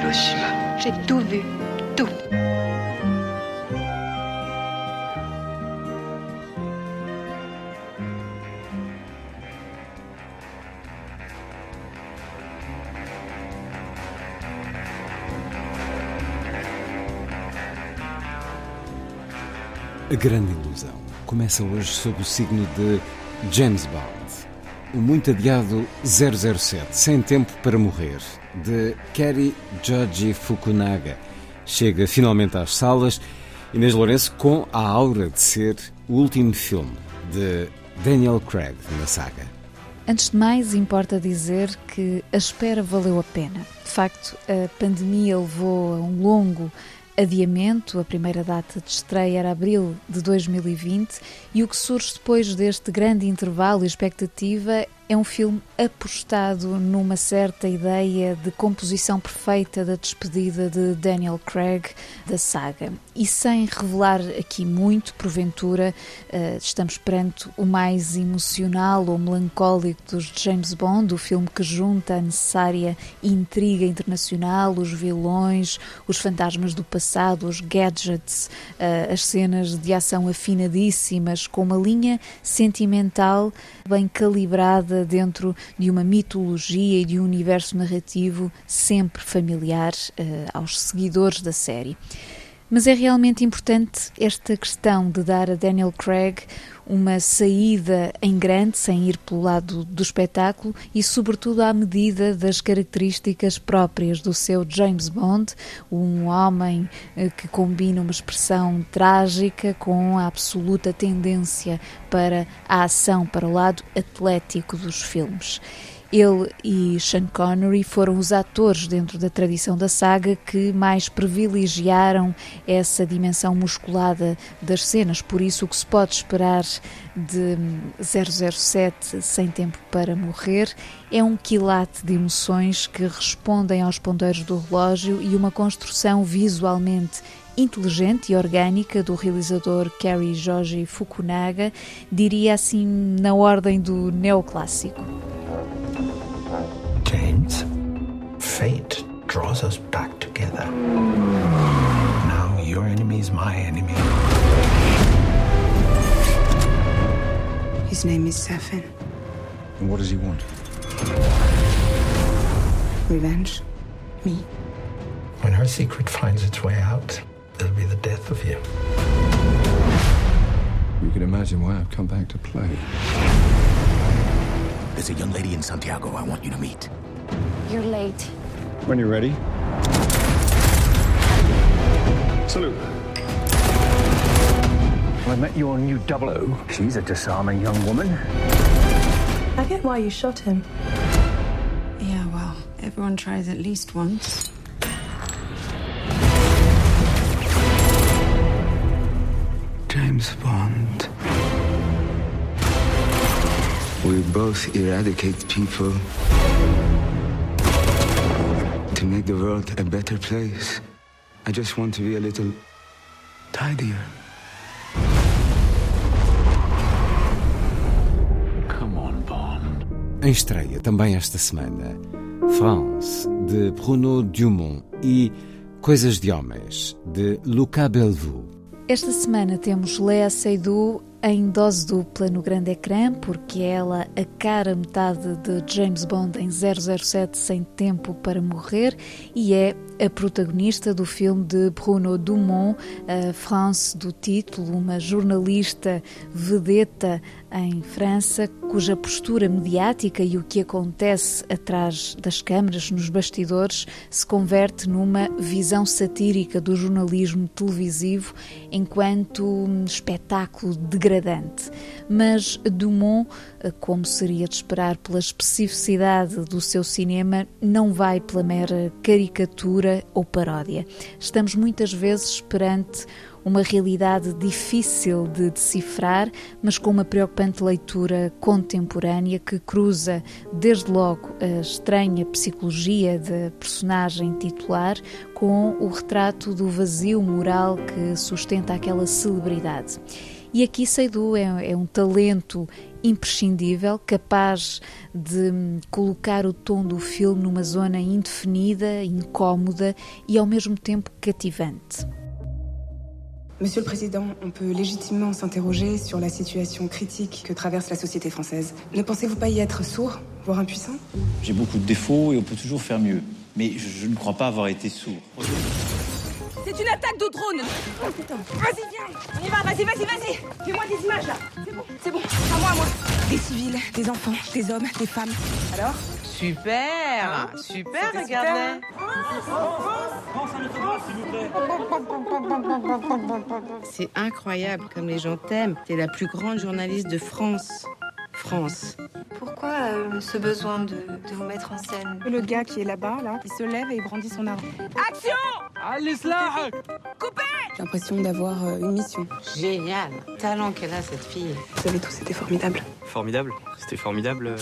Hiroshima. J'ai tout vu. Tout. A grande ilusão começa hoje sob o signo de James Bond. O muito adiado 007, Sem Tempo para Morrer, de Kerry Joji Fukunaga, chega finalmente às salas. Inês Lourenço com a aura de ser o último filme de Daniel Craig na saga. Antes de mais, importa dizer que a espera valeu a pena. De facto, a pandemia levou a um longo adiamento. A primeira data de estreia era abril de 2020 e o que surge depois deste grande intervalo e expectativa é um filme apostado numa certa ideia de composição perfeita da despedida de Daniel Craig da saga. E sem revelar aqui muito, porventura, eh, estamos perante o mais emocional ou melancólico dos James Bond, o filme que junta a necessária intriga internacional, os vilões, os fantasmas do passado, os gadgets, eh, as cenas de ação afinadíssimas, com uma linha sentimental bem calibrada dentro de uma mitologia e de um universo narrativo sempre familiar uh, aos seguidores da série. Mas é realmente importante esta questão de dar a Daniel Craig uma saída em grande, sem ir pelo lado do espetáculo e, sobretudo, à medida das características próprias do seu James Bond, um homem eh, que combina uma expressão trágica com a absoluta tendência para a ação, para o lado atlético dos filmes. Ele e Sean Connery foram os atores dentro da tradição da saga que mais privilegiaram essa dimensão musculada das cenas. Por isso, o que se pode esperar de 007 Sem Tempo para Morrer é um quilate de emoções que respondem aos ponteiros do relógio e uma construção visualmente inteligente e orgânica do realizador Kerry Joji Fukunaga, diria assim na ordem do neoclássico. James, fate draws us back together. Now your enemy is my enemy. His name is Sefin. And what does he want? Revenge? Me? When her secret finds its way out, there'll be the death of you. You can imagine why I've come back to play. There's a young lady in Santiago I want you to meet. You're late. When you're ready. Salute. I met your new double O. She's a disarming young woman. I get why you shot him. Yeah, well, everyone tries at least once. James Bond. We both eradicate people to make the world a better place. I just want to be a little tidier. Come on, Bond. Em estreia também esta semana, France, de Bruno Dumont e Coisas de Homens, de Luca Bellevue. Esta semana temos Lea Seydoux em dose dupla no grande ecrã, porque ela a cara metade de James Bond em 007 Sem Tempo para Morrer e é a protagonista do filme de Bruno Dumont, a France do título, uma jornalista vedeta em França, cuja postura mediática e o que acontece atrás das câmaras, nos bastidores, se converte numa visão satírica do jornalismo televisivo enquanto espetáculo de degradante. Mas Dumont, como seria de esperar pela especificidade do seu cinema, não vai pela mera caricatura ou paródia. Estamos muitas vezes perante uma realidade difícil de decifrar, mas com uma preocupante leitura contemporânea que cruza, desde logo, a estranha psicologia da personagem titular com o retrato do vazio moral que sustenta aquela celebridade. E aqui Seydoux é, é um talento imprescindível, capaz de colocar o tom do filme numa zona indefinida, incómoda e ao mesmo tempo cativante. Monsieur le Président, on peut légitimement s'interroger sur la situation critique que traverse la société française. Ne pensez-vous pas y être sourd, voire impuissant J'ai beaucoup de défauts et on peut toujours faire mieux. Mais je, ne crois pas avoir été sourd. C'est une attaque de drone. Vas-y, viens. On y va, vas-y, vas-y, vas-y. Fais-moi des images, là. C'est bon, c'est bon, à moi, à moi. Des civils, des enfants, des hommes, des femmes. Alors? Super. Super, regarde C'est incroyable comme les gens t'aiment. T'es la plus grande journaliste de France. France. Pourquoi euh, ce besoin de, de, vous mettre en scène? Le gars qui est là-bas, là, il se lève et il brandit son arme. Action Allez, Coupez J'ai l'impression d'avoir euh, une mission. Génial. Talent qu'elle a, cette fille. Vous avez tous été formidables. Formidable C'était formidable euh,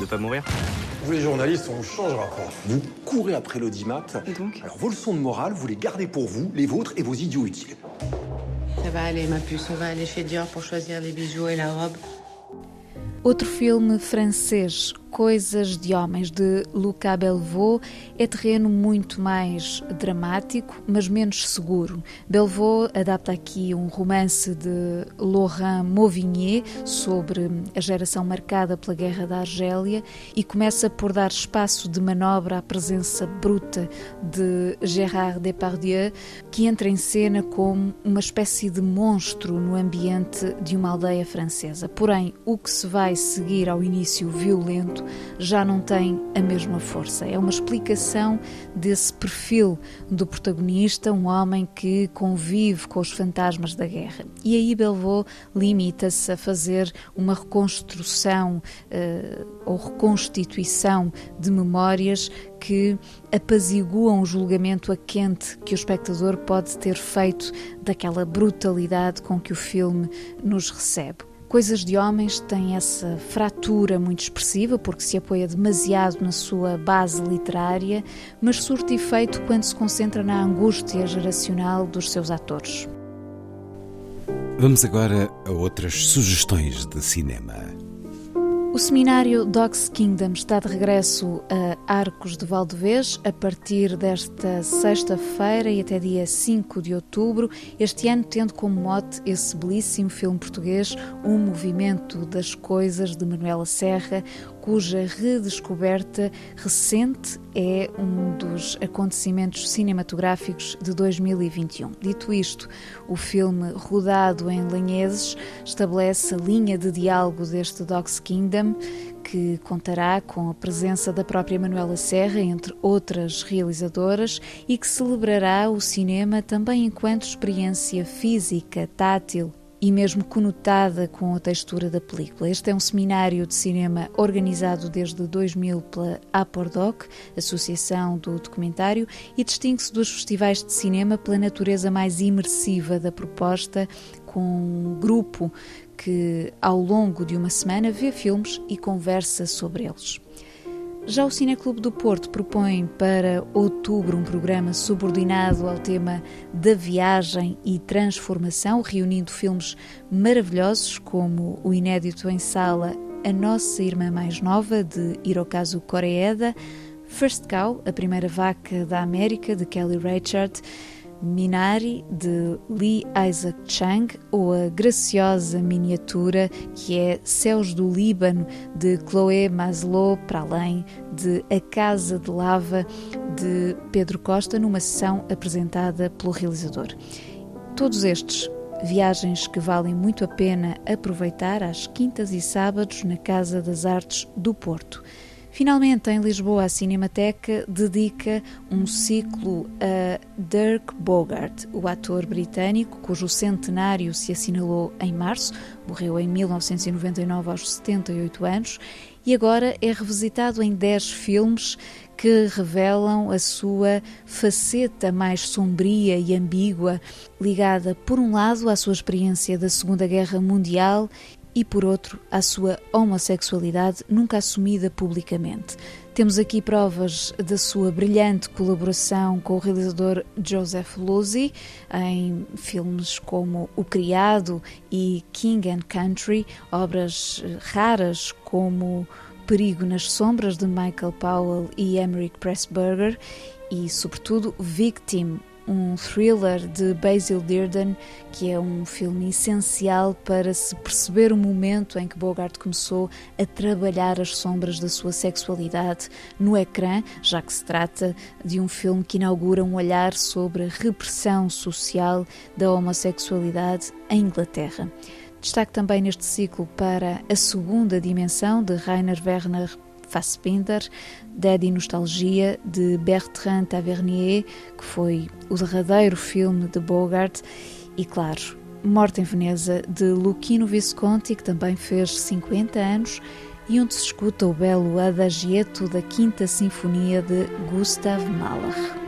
de pas mourir vous les journalistes, on changera pas. Vous courez après l'audimat. Et donc Alors vos leçons de morale, vous les gardez pour vous, les vôtres et vos idiots utiles. Ça va aller, ma puce. On va aller chez Dior pour choisir les bijoux et la robe. Outro filme francês, Coisas de Homens, de Luca Belvaux, é terreno muito mais dramático, mas menos seguro. Belvaux adapta aqui um romance de Laurent Mauvigné sobre a geração marcada pela Guerra da Argélia e começa por dar espaço de manobra à presença bruta de Gérard Depardieu, que entra em cena como uma espécie de monstro no ambiente de uma aldeia francesa. Porém, o que se vai seguir ao início violento já não tem a mesma força. É uma explicação desse perfil do protagonista, um homem que convive com os fantasmas da guerra. E aí Belvaux limita-se a fazer uma reconstrução uh, ou reconstituição de memórias que apaziguam o julgamento a quente que o espectador pode ter feito daquela brutalidade com que o filme nos recebe. Coisas de Homens tem essa fratura muito expressiva porque se apoia demasiado na sua base literária, mas surte efeito quando se concentra na angústia geracional dos seus atores. Vamos agora a outras sugestões de cinema. O seminário Dogs Kingdom está de regresso a Arcos de Valdevez a partir desta sexta-feira e até dia 5 de outubro, este ano tendo como mote esse belíssimo filme português, O Movimento das Coisas, de Manuela Serra, cuja redescoberta recente é um dos acontecimentos cinematográficos de 2021. Dito isto, o filme rodado em Lanheses estabelece a linha de diálogo deste Dogs Kingdom, que contará com a presença da própria Manuela Serra, entre outras realizadoras, e que celebrará o cinema também enquanto experiência física, tátil e mesmo conotada com a textura da película. Este é um seminário de cinema organizado desde 2000 pela Apordoc, Associação do Documentário, e distingue-se dos festivais de cinema pela natureza mais imersiva da proposta, com um grupo que, ao longo de uma semana, vê filmes e conversa sobre eles. Já o Cineclube do Porto propõe para outubro um programa subordinado ao tema da viagem e transformação, reunindo filmes maravilhosos como o inédito em sala A Nossa Irmã Mais Nova, de Hirokazu Koreeda, First Cow, a primeira vaca da América, de Kelly Reichardt, Minari, de Lee Isaac Chang, ou a graciosa miniatura que é Céus do Líbano, de Chloé Maslow, para além de A Casa de Lava, de Pedro Costa, numa sessão apresentada pelo realizador. Todos estes viagens que valem muito a pena aproveitar às quintas e sábados na Casa das Artes do Porto. Finalmente, em Lisboa, a Cinemateca dedica um ciclo a Dirk Bogart, o ator britânico cujo centenário se assinalou em março, morreu em 1999 aos 78 anos e agora é revisitado em 10 filmes que revelam a sua faceta mais sombria e ambígua, ligada, por um lado, à sua experiência da Segunda Guerra Mundial e, por outro, à sua homossexualidade nunca assumida publicamente. Temos aqui provas da sua brilhante colaboração com o realizador Joseph Losey em filmes como O Criado e King and Country, obras raras como Perigo nas Sombras de Michael Powell e Emmerich Pressburger e, sobretudo, Victim, um thriller de Basil Dearden, que é um filme essencial para se perceber o momento em que Bogart começou a trabalhar as sombras da sua sexualidade no ecrã, já que se trata de um filme que inaugura um olhar sobre a repressão social da homossexualidade em Inglaterra. Destaque também neste ciclo para a segunda dimensão de Rainer Werner Fassbinder, Daddy Nostalgia, de Bertrand Tavernier, que foi o derradeiro filme de Bogart, e claro, Morte em Veneza, de Luchino Visconti, que também fez 50 anos, e onde se escuta o belo Adagietto da Quinta Sinfonia de Gustav Mahler.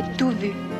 J'ai tout vu.